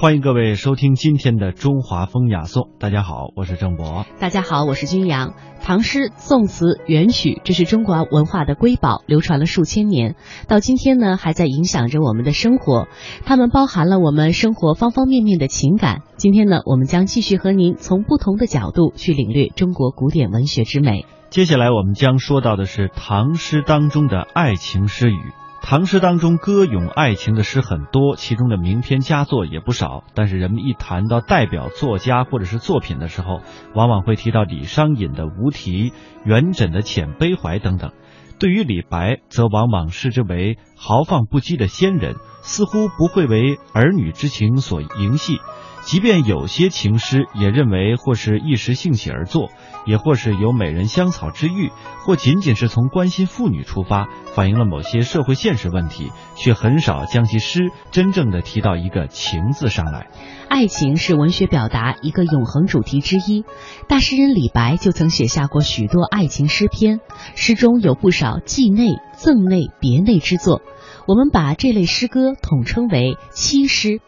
欢迎各位收听今天的中华风雅颂。大家好，我是郑博。大家好，我是君阳。唐诗、宋词、元曲，这是中国文化的瑰宝，流传了数千年，到今天呢，还在影响着我们的生活。它们包含了我们生活方方面面的情感。今天呢，我们将继续和您从不同的角度去领略中国古典文学之美。接下来我们将说到的是唐诗当中的爱情诗语。唐诗当中歌咏爱情的诗很多，其中的名篇佳作也不少。但是人们一谈到代表作家或者是作品的时候，往往会提到李商隐的《无题》，元稹的《遣悲怀》等等。对于李白，则往往视之为豪放不羁的仙人，似乎不会为儿女之情所萦系。即便有些情诗，也认为或是一时兴起而作，也或是有美人香草之欲，或仅仅是从关心妇女出发，反映了某些社会现实问题，却很少将其诗真正的提到一个情字上来。爱情是文学表达一个永恒主题之一，大诗人李白就曾写下过许多爱情诗篇，诗中有不少寄内、赠内、别内之作，我们把这类诗歌统称为七诗。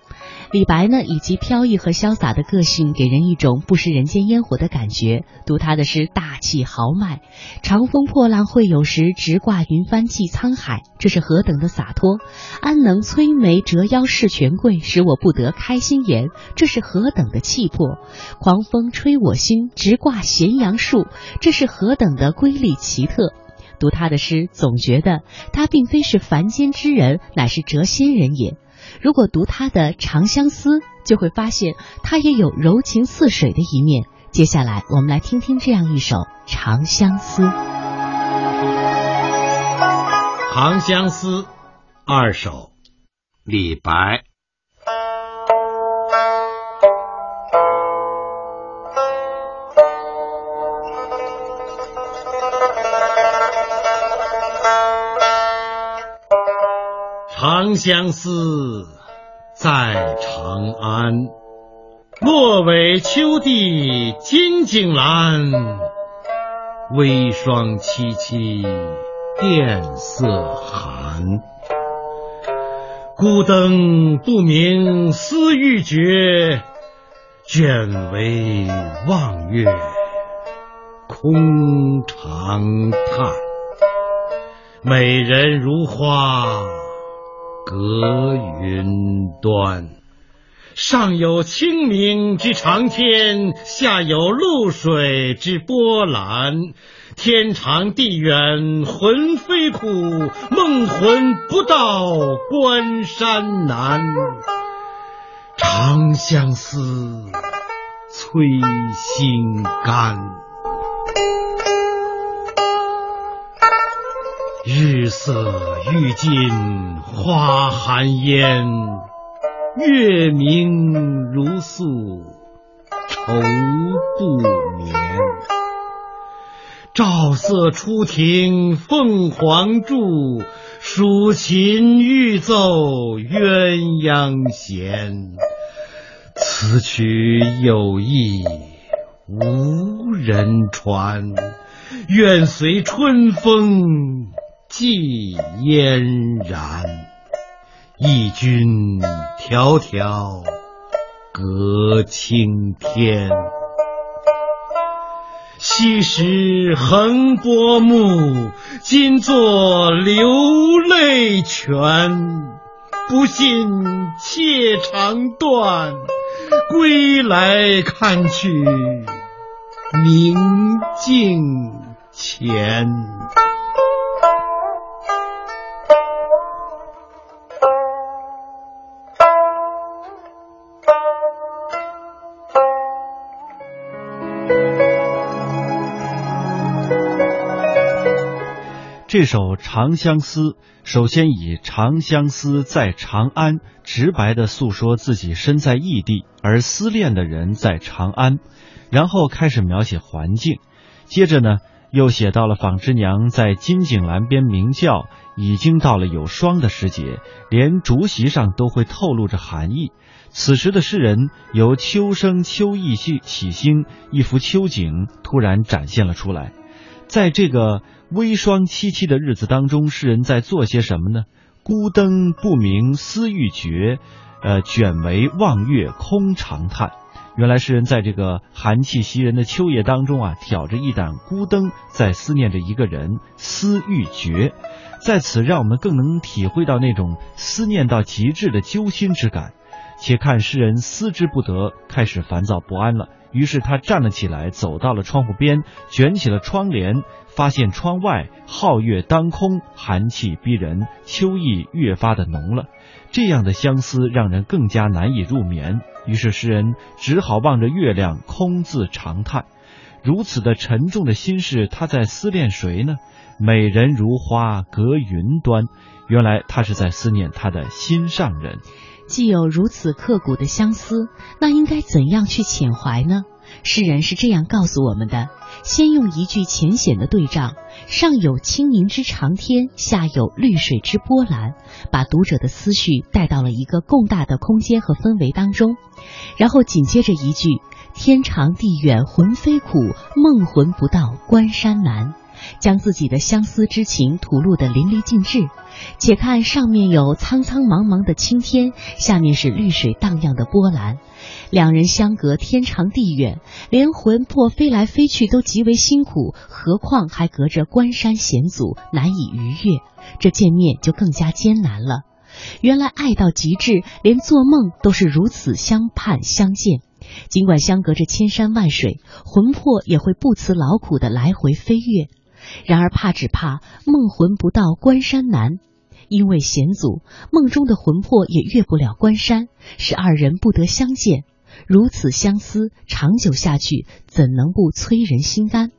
李白呢，以及飘逸和潇洒的个性，给人一种不食人间烟火的感觉。读他的诗，大气豪迈，“长风破浪会有时，直挂云帆济沧海”，这是何等的洒脱！“安能摧眉折腰事权贵，使我不得开心颜”，这是何等的气魄！“狂风吹我心，直挂咸阳树”，这是何等的瑰丽奇特！读他的诗，总觉得他并非是凡间之人，乃是谪仙人也。如果读他的《长相思》，就会发现他也有柔情似水的一面。接下来，我们来听听这样一首《长相思》。《长相思》二首，李白。长相思，在长安。落尾秋地金井阑，微霜凄凄殿色寒。孤灯不明思欲绝，卷帷望月空长叹。美人如花。隔云端，上有清明之长天，下有露水之波澜。天长地远魂飞苦，梦魂不到关山难。长相思，催心肝。日色欲尽花含烟，月明如素愁不眠。照瑟初停凤凰柱，蜀琴欲奏鸳鸯弦。此曲有意无人传，愿随春风。寄燕然，忆君迢迢隔青天。昔时横波目，今作流泪泉。不信妾肠断，归来看去明镜前。这首《长相思》首先以“长相思在长安”直白地诉说自己身在异地而思恋的人在长安，然后开始描写环境，接着呢又写到了纺织娘在金井栏边鸣叫，已经到了有霜的时节，连竹席上都会透露着寒意。此时的诗人由秋声秋意起起兴，一幅秋景突然展现了出来，在这个。微霜凄凄的日子当中，诗人在做些什么呢？孤灯不明思欲绝，呃，卷眉望月空长叹。原来诗人在这个寒气袭人的秋夜当中啊，挑着一盏孤灯，在思念着一个人，思欲绝。在此，让我们更能体会到那种思念到极致的揪心之感。且看诗人思之不得，开始烦躁不安了。于是他站了起来，走到了窗户边，卷起了窗帘，发现窗外皓月当空，寒气逼人，秋意越发的浓了。这样的相思让人更加难以入眠。于是诗人只好望着月亮，空自长叹。如此的沉重的心事，他在思念谁呢？美人如花隔云端，原来他是在思念他的心上人。既有如此刻骨的相思，那应该怎样去遣怀呢？诗人是这样告诉我们的：先用一句浅显的对仗，上有清明之长天，下有绿水之波澜，把读者的思绪带到了一个更大的空间和氛围当中。然后紧接着一句：天长地远魂飞苦，梦魂不到关山难。将自己的相思之情吐露得淋漓尽致。且看上面有苍苍茫茫的青天，下面是绿水荡漾的波澜，两人相隔天长地远，连魂魄飞来飞去都极为辛苦，何况还隔着关山险阻，难以逾越，这见面就更加艰难了。原来爱到极致，连做梦都是如此相盼相见。尽管相隔着千山万水，魂魄也会不辞劳苦的来回飞跃。然而怕只怕梦魂不到关山难，因为险阻，梦中的魂魄也越不了关山，使二人不得相见。如此相思长久下去，怎能不催人心肝？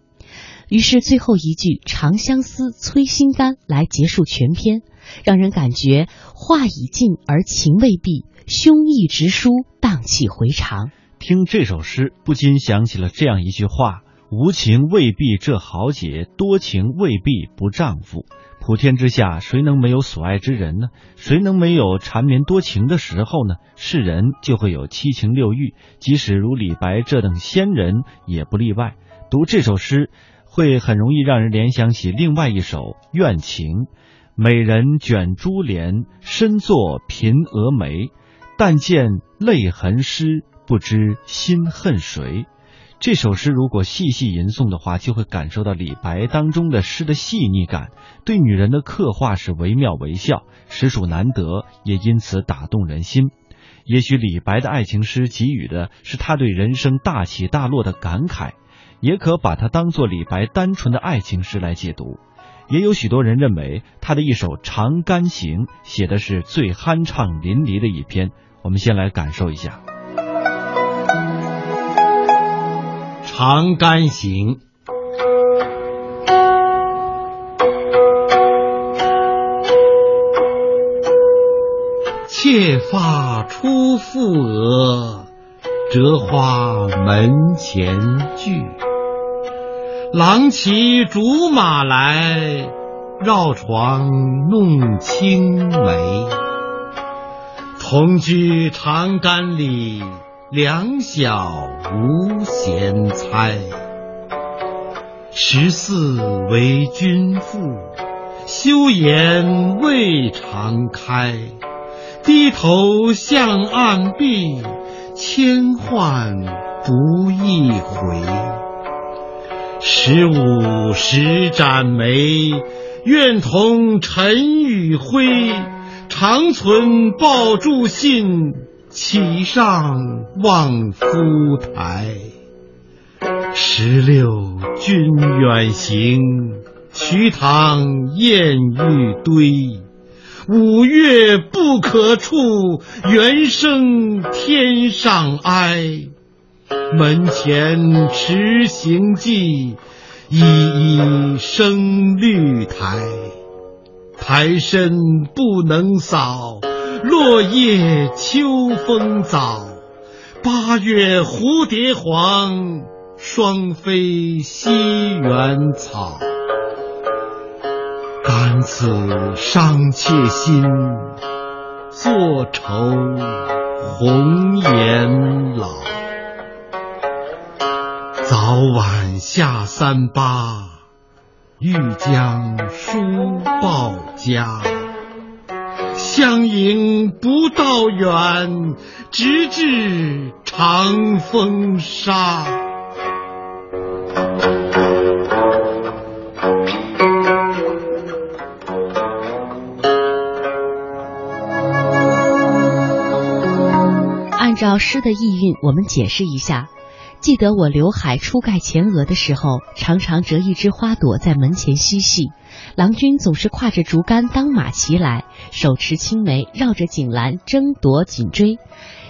于是最后一句“长相思催心肝”来结束全篇，让人感觉话已尽而情未毕，胸臆直抒，荡气回肠。听这首诗，不禁想起了这样一句话。无情未必这豪杰，多情未必不丈夫。普天之下，谁能没有所爱之人呢？谁能没有缠绵多情的时候呢？是人就会有七情六欲，即使如李白这等仙人也不例外。读这首诗，会很容易让人联想起另外一首《怨情》：美人卷珠帘，身作颦蛾眉。但见泪痕湿，不知心恨谁。这首诗如果细细吟诵的话，就会感受到李白当中的诗的细腻感，对女人的刻画是惟妙惟肖，实属难得，也因此打动人心。也许李白的爱情诗给予的是他对人生大起大落的感慨，也可把它当做李白单纯的爱情诗来解读。也有许多人认为他的一首《长干行》写的是最酣畅淋漓的一篇。我们先来感受一下。《长干行》，妾发初覆额，折花门前剧。郎骑竹马来，绕床弄青梅。同居长干里。两小无嫌猜，十四为君妇，羞颜未尝开。低头向暗壁，千唤不一回。十五时展眉，愿同尘与灰，长存抱柱信。岂上望夫台，十六君远行，瞿塘滟玉堆。五岳不可触，猿声天上哀。门前迟行迹，依依生绿苔。苔深不能扫。落叶秋风早，八月蝴蝶黄，双飞西园草。感此伤妾心，坐愁红颜老。早晚下三巴，欲将书报家。相迎不道远，直至长风沙。按照诗的意蕴，我们解释一下。记得我刘海初盖前额的时候，常常折一枝花朵在门前嬉戏。郎君总是挎着竹竿当马骑来，手持青梅绕着锦栏争夺紧追。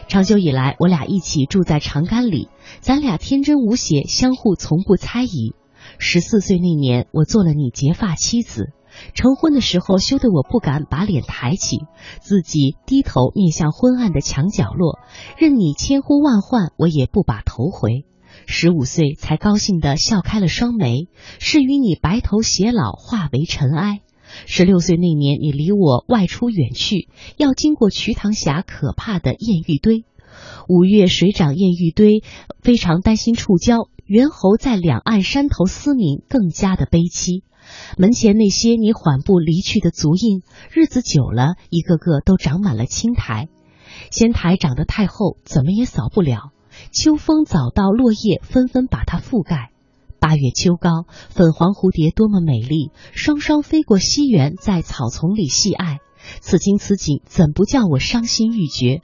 长久以来，我俩一起住在长干里，咱俩天真无邪，相互从不猜疑。十四岁那年，我做了你结发妻子。成婚的时候，羞得我不敢把脸抬起，自己低头面向昏暗的墙角落，任你千呼万唤，我也不把头回。十五岁才高兴地笑开了双眉，是与你白头偕老，化为尘埃。十六岁那年，你离我外出远去，要经过瞿塘峡可怕的艳遇堆。五月水涨艳遇堆，非常担心触礁，猿猴在两岸山头嘶鸣，更加的悲凄。门前那些你缓步离去的足印，日子久了，一个个都长满了青苔。仙台长得太厚，怎么也扫不了。秋风早到，落叶纷纷把它覆盖。八月秋高，粉黄蝴蝶多么美丽，双双飞过西园，在草丛里戏爱。此情此景，怎不叫我伤心欲绝？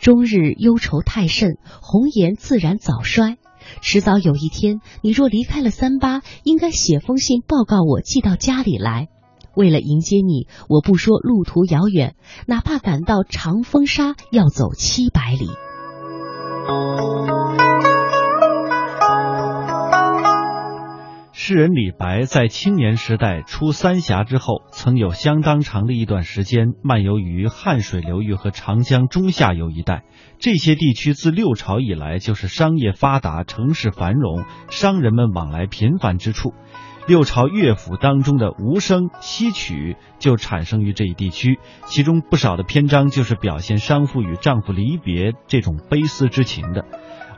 终日忧愁太甚，红颜自然早衰。迟早有一天，你若离开了三八，应该写封信报告我，寄到家里来。为了迎接你，我不说路途遥远，哪怕赶到长风沙，要走七百里。诗人李白在青年时代出三峡之后，曾有相当长的一段时间漫游于汉水流域和长江中下游一带。这些地区自六朝以来就是商业发达、城市繁荣、商人们往来频繁之处。六朝乐府当中的无声戏曲就产生于这一地区，其中不少的篇章就是表现商妇与丈夫离别这种悲思之情的。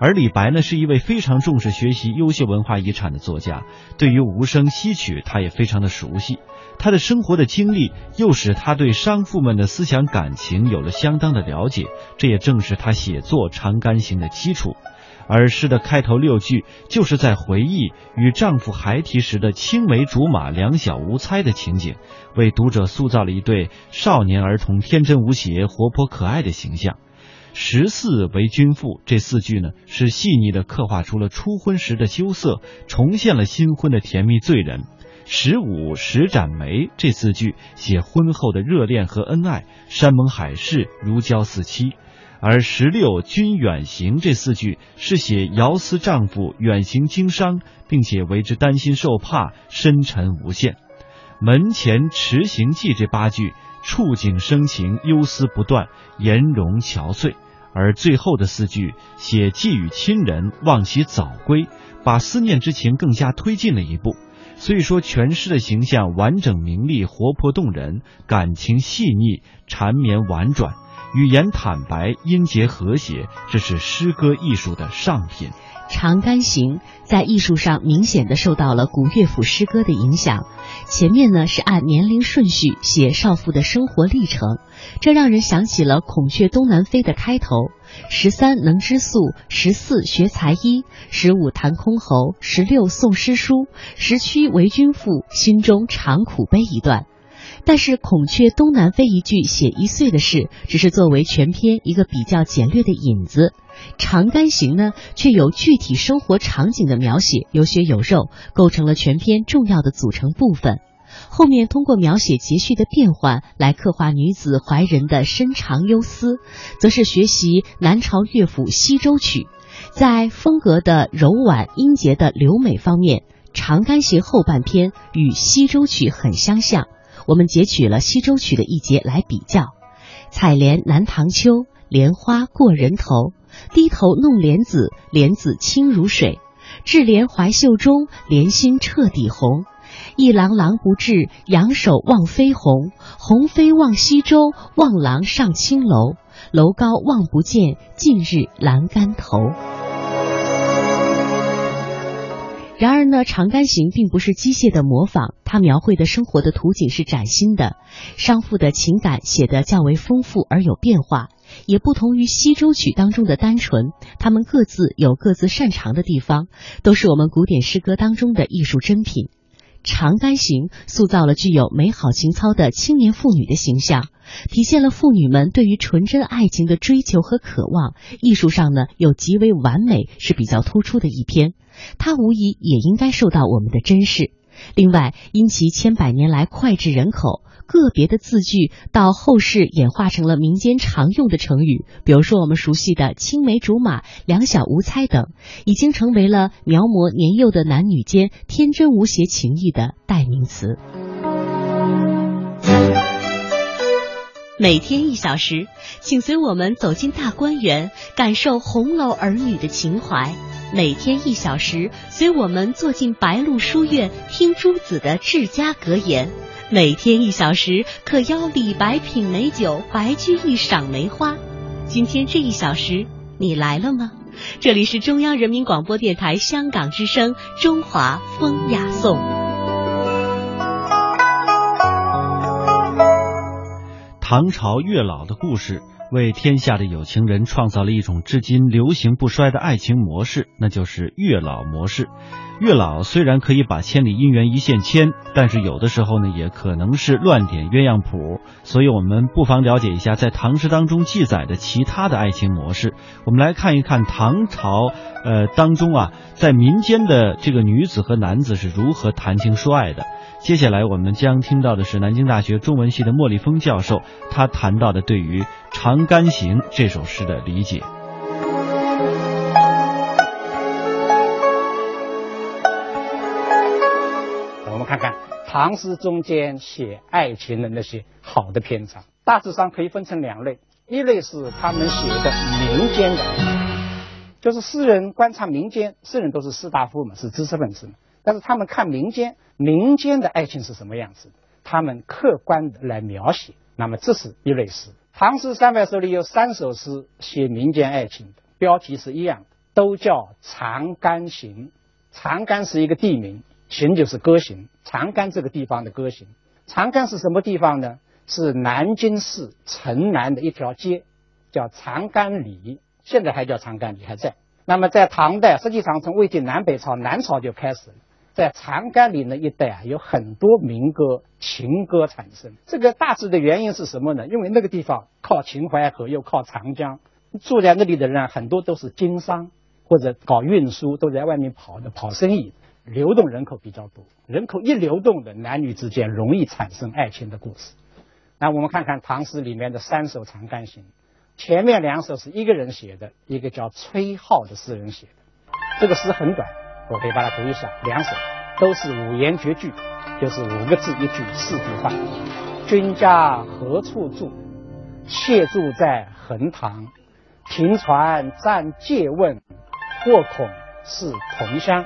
而李白呢，是一位非常重视学习优秀文化遗产的作家，对于无声戏曲，他也非常的熟悉。他的生活的经历，又使他对商妇们的思想感情有了相当的了解，这也正是他写作《长干行》的基础。而诗的开头六句，就是在回忆与丈夫孩提时的青梅竹马、两小无猜的情景，为读者塑造了一对少年儿童天真无邪、活泼可爱的形象。十四为君妇这四句呢，是细腻的刻画出了初婚时的羞涩，重现了新婚的甜蜜醉人。十五十展眉这四句写婚后的热恋和恩爱，山盟海誓，如胶似漆。而十六君远行这四句是写遥思丈夫远行经商，并且为之担心受怕，深沉无限。门前迟行记这八句。触景生情，忧思不断，颜容憔悴。而最后的四句写寄与亲人，望其早归，把思念之情更加推进了一步。所以说，全诗的形象完整明丽、活泼动人，感情细腻、缠绵婉转，语言坦白、音节和谐，这是诗歌艺术的上品。《长干行》在艺术上明显的受到了古乐府诗歌的影响。前面呢是按年龄顺序写少妇的生活历程，这让人想起了《孔雀东南飞》的开头：十三能织素，十四学才艺，十五弹箜篌，十六诵诗书，十七为君妇，心中常苦悲一段。但是《孔雀东南飞》一句写一岁的事，只是作为全篇一个比较简略的引子。《长干行》呢，却有具体生活场景的描写，有血有肉，构成了全篇重要的组成部分。后面通过描写节序的变换来刻画女子怀人的深长忧思，则是学习南朝乐府西洲曲，在风格的柔婉、音节的流美方面，《长干行》后半篇与西洲曲很相像。我们截取了西洲曲的一节来比较：“采莲南塘秋，莲花过人头。低头弄莲子，莲子清如水。置莲怀袖中，莲心彻底红。一郎郎不至，仰首望飞鸿。鸿飞望西洲，望郎上青楼。楼高望不见，近日栏杆头。”然而呢，《长干行》并不是机械的模仿，它描绘的生活的图景是崭新的，商妇的情感写得较为丰富而有变化，也不同于西洲曲当中的单纯。他们各自有各自擅长的地方，都是我们古典诗歌当中的艺术珍品。《长干行》塑造了具有美好情操的青年妇女的形象，体现了妇女们对于纯真爱情的追求和渴望。艺术上呢，又极为完美，是比较突出的一篇。它无疑也应该受到我们的珍视。另外，因其千百年来脍炙人口。个别的字句到后世演化成了民间常用的成语，比如说我们熟悉的“青梅竹马”“两小无猜”等，已经成为了描摹年幼的男女间天真无邪情谊的代名词。每天一小时，请随我们走进大观园，感受红楼儿女的情怀；每天一小时，随我们坐进白鹿书院，听朱子的治家格言。每天一小时，可邀李白品美酒，白居易赏梅花。今天这一小时，你来了吗？这里是中央人民广播电台香港之声《中华风雅颂》。唐朝月老的故事，为天下的有情人创造了一种至今流行不衰的爱情模式，那就是月老模式。月老虽然可以把千里姻缘一线牵，但是有的时候呢，也可能是乱点鸳鸯谱。所以，我们不妨了解一下在唐诗当中记载的其他的爱情模式。我们来看一看唐朝呃当中啊，在民间的这个女子和男子是如何谈情说爱的。接下来我们将听到的是南京大学中文系的莫立峰教授，他谈到的对于《长干行》这首诗的理解。我们看看唐诗中间写爱情的那些好的篇章，大致上可以分成两类，一类是他们写的民间的，就是诗人观察民间，诗人都是士大夫嘛，是知识分子嘛，但是他们看民间，民间的爱情是什么样子，他们客观的来描写，那么这是一类诗。唐诗三百首里有三首诗写民间爱情的，标题是一样的，都叫《长干行》，长干是一个地名。行就是歌行，长干这个地方的歌行。长干是什么地方呢？是南京市城南的一条街，叫长干里，现在还叫长干里，还在。那么在唐代，实际上从魏晋南北朝，南朝就开始了，在长干里那一带啊，有很多民歌、情歌产生。这个大致的原因是什么呢？因为那个地方靠秦淮河，又靠长江，住在那里的人很多都是经商或者搞运输，都在外面跑的，跑生意。流动人口比较多，人口一流动的男女之间容易产生爱情的故事。那我们看看唐诗里面的三首《长干行》，前面两首是一个人写的，一个叫崔颢的诗人写的。这个诗很短，我可以把它读一下。两首都是五言绝句，就是五个字一句，四句话。君家何处住？妾住在横塘。停船暂借问，或恐是同乡。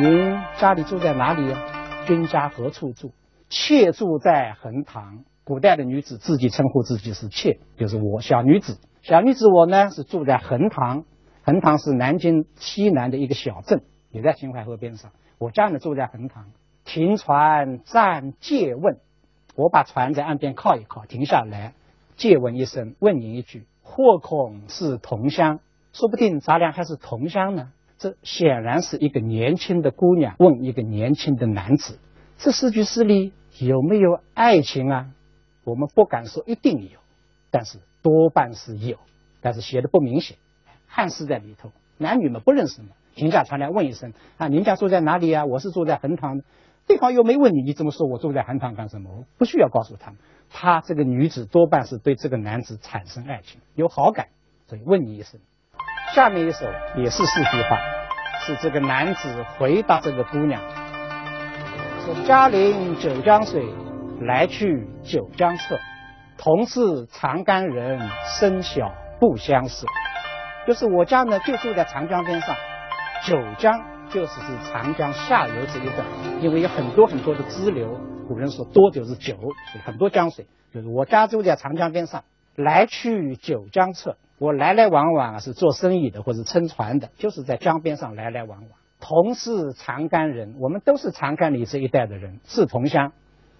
您家里住在哪里呀？君家何处住？妾住在横塘。古代的女子自己称呼自己是妾，就是我小女子。小女子我呢是住在横塘。横塘是南京西南的一个小镇，也在秦淮河边上。我家呢住在横塘。停船暂借问，我把船在岸边靠一靠，停下来借问一声，问您一句：或恐是同乡？说不定咱俩还是同乡呢。这显然是一个年轻的姑娘问一个年轻的男子：“这四句诗里有没有爱情啊？”我们不敢说一定有，但是多半是有，但是写的不明显，汉诗在里头，男女们不认识嘛，停下船来问一声：“啊，您家住在哪里呀？”我是住在横塘，对方又没问你，你怎么说我住在横塘干什么？我不需要告诉他们，他这个女子多半是对这个男子产生爱情，有好感，所以问你一声。下面一首也是四句话，是这个男子回答这个姑娘说：“嘉陵九江水，来去九江侧。同是长干人，生小不相识。”就是我家呢，就住在长江边上。九江就是指长江下游这一段，因为有很多很多的支流。古人说多就是九，很多江水。就是我家住在长江边上，来去九江侧。我来来往往，是做生意的或者撑船的，就是在江边上来来往往。同是长干人，我们都是长干里这一带的人，是同乡，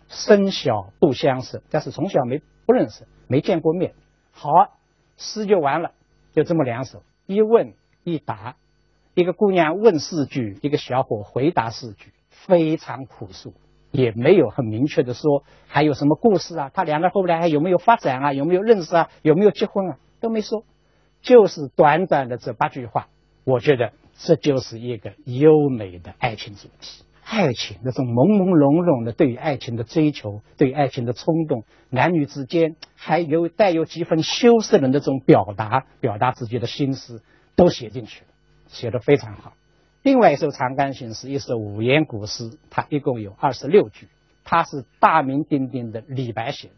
生小不相识，但是从小没不认识，没见过面。好，诗就完了，就这么两首，一问一答，一个姑娘问四句，一个小伙回答四句，非常朴素，也没有很明确的说还有什么故事啊，他两个后来还有没有发展啊，有没有认识啊，有没有结婚啊，都没说，就是短短的这八句话，我觉得。这就是一个优美的爱情主题，爱情那种朦朦胧胧的对于爱情的追求，对爱情的冲动，男女之间还有带有几分羞涩的那种表达，表达自己的心思，都写进去了，写得非常好。另外一首《长干行》是一首五言古诗，它一共有二十六句，它是大名鼎鼎的李白写的。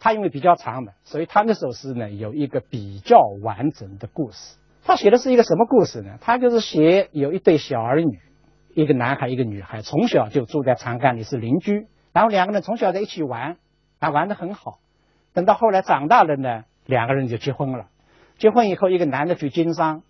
他因为比较长嘛，所以他那首诗呢有一个比较完整的故事。他写的是一个什么故事呢？他就是写有一对小儿女，一个男孩，一个女孩，从小就住在长干里是邻居，然后两个人从小在一起玩，啊，玩的很好。等到后来长大了呢，两个人就结婚了。结婚以后，一个男的去经商，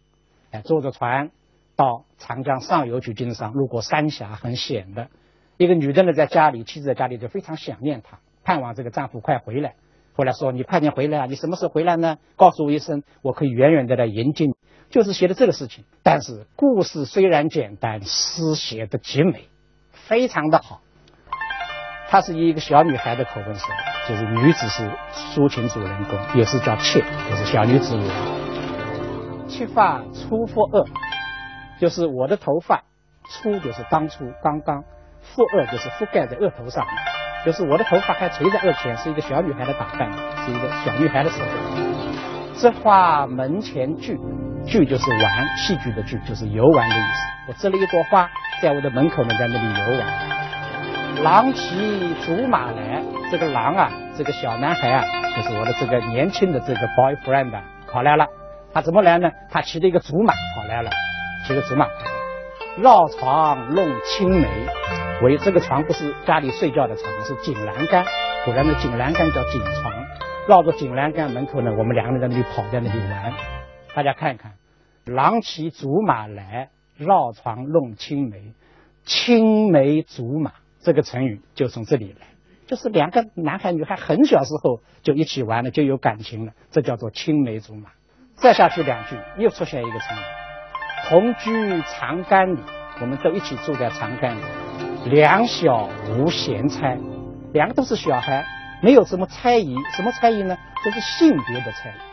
哎，坐着船到长江上游去经商，路过三峡很险的。一个女的呢，在家里，妻子在家里就非常想念他，盼望这个丈夫快回来。后来说：“你快点回来啊！你什么时候回来呢？告诉我一声，我可以远远的来迎接你。”就是写的这个事情。但是故事虽然简单，诗写的极美，非常的好。他是以一个小女孩的口吻说，就是女子是抒情主人公，也是叫妾，就是小女子。妾发初覆额，就是我的头发初就是当初刚刚，覆额就是覆盖在额头上。就是我的头发还垂在额前，是一个小女孩的打扮，是一个小女孩的时候。这花门前剧，剧就是玩戏剧的剧，就是游玩的意思。我织了一朵花，在我的门口呢，在那里游玩。郎骑竹马来，这个郎啊，这个小男孩啊，就是我的这个年轻的这个 boyfriend 跑来了。他怎么来呢？他骑着一个竹马跑来了，骑个竹马。绕床弄青梅。为这个床不是家里睡觉的床，是井栏杆。古人的井栏杆叫井床，绕着井栏杆门口呢，我们两个人在那里跑，在那里玩。大家看一看，郎骑竹马来，绕床弄青梅，青梅竹马这个成语就从这里来，就是两个男孩女孩很小时候就一起玩了，就有感情了，这叫做青梅竹马。再下去两句，又出现一个成语，同居长干里，我们都一起住在长干里。两小无嫌猜，两个都是小孩，没有什么猜疑。什么猜疑呢？就是性别的猜疑。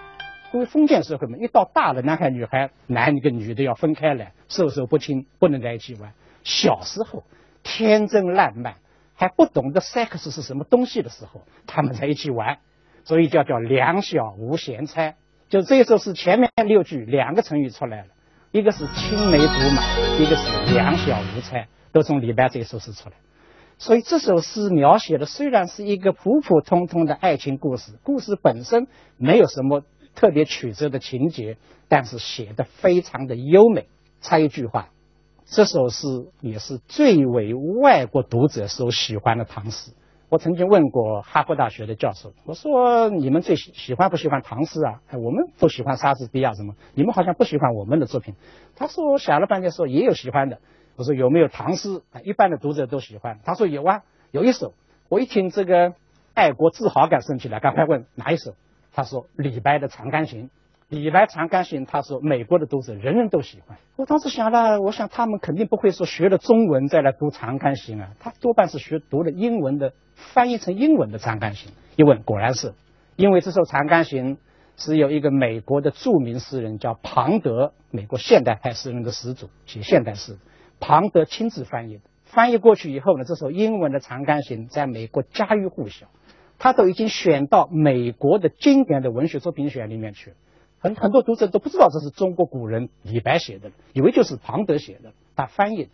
因为封建社会嘛，一到大的男孩女孩，男的跟女的要分开来，授受不亲，不能在一起玩。小时候天真烂漫，还不懂得 sex 是什么东西的时候，他们在一起玩，所以叫叫两小无嫌猜。就这一首诗前面六句两个成语出来了，一个是青梅竹马，一个是两小无猜。都从李白这一首诗出来，所以这首诗描写的虽然是一个普普通通的爱情故事，故事本身没有什么特别曲折的情节，但是写的非常的优美。插一句话，这首诗也是最为外国读者所喜欢的唐诗。我曾经问过哈佛大学的教授，我说你们最喜喜欢不喜欢唐诗啊？我们都喜欢莎士比亚什么，你们好像不喜欢我们的作品。他说想了半天说也有喜欢的。我说有没有唐诗？一般的读者都喜欢。他说有啊，有一首。我一听这个爱国自豪感升起来，赶快问哪一首？他说李白的《长干行》。李白《长干行》，他说美国的读者人人都喜欢。我当时想了，我想他们肯定不会说学了中文再来读《长干行》啊，他多半是学读了英文的，翻译成英文的《长干行》。一问果然是，因为这首《长干行》是有一个美国的著名诗人叫庞德，美国现代派诗人的始祖，写现代诗。庞德亲自翻译的，翻译过去以后呢，这首英文的《长干行》在美国家喻户晓，他都已经选到美国的经典的文学作品选里面去了。很很多读者都不知道这是中国古人李白写的，以为就是庞德写的，他翻译的。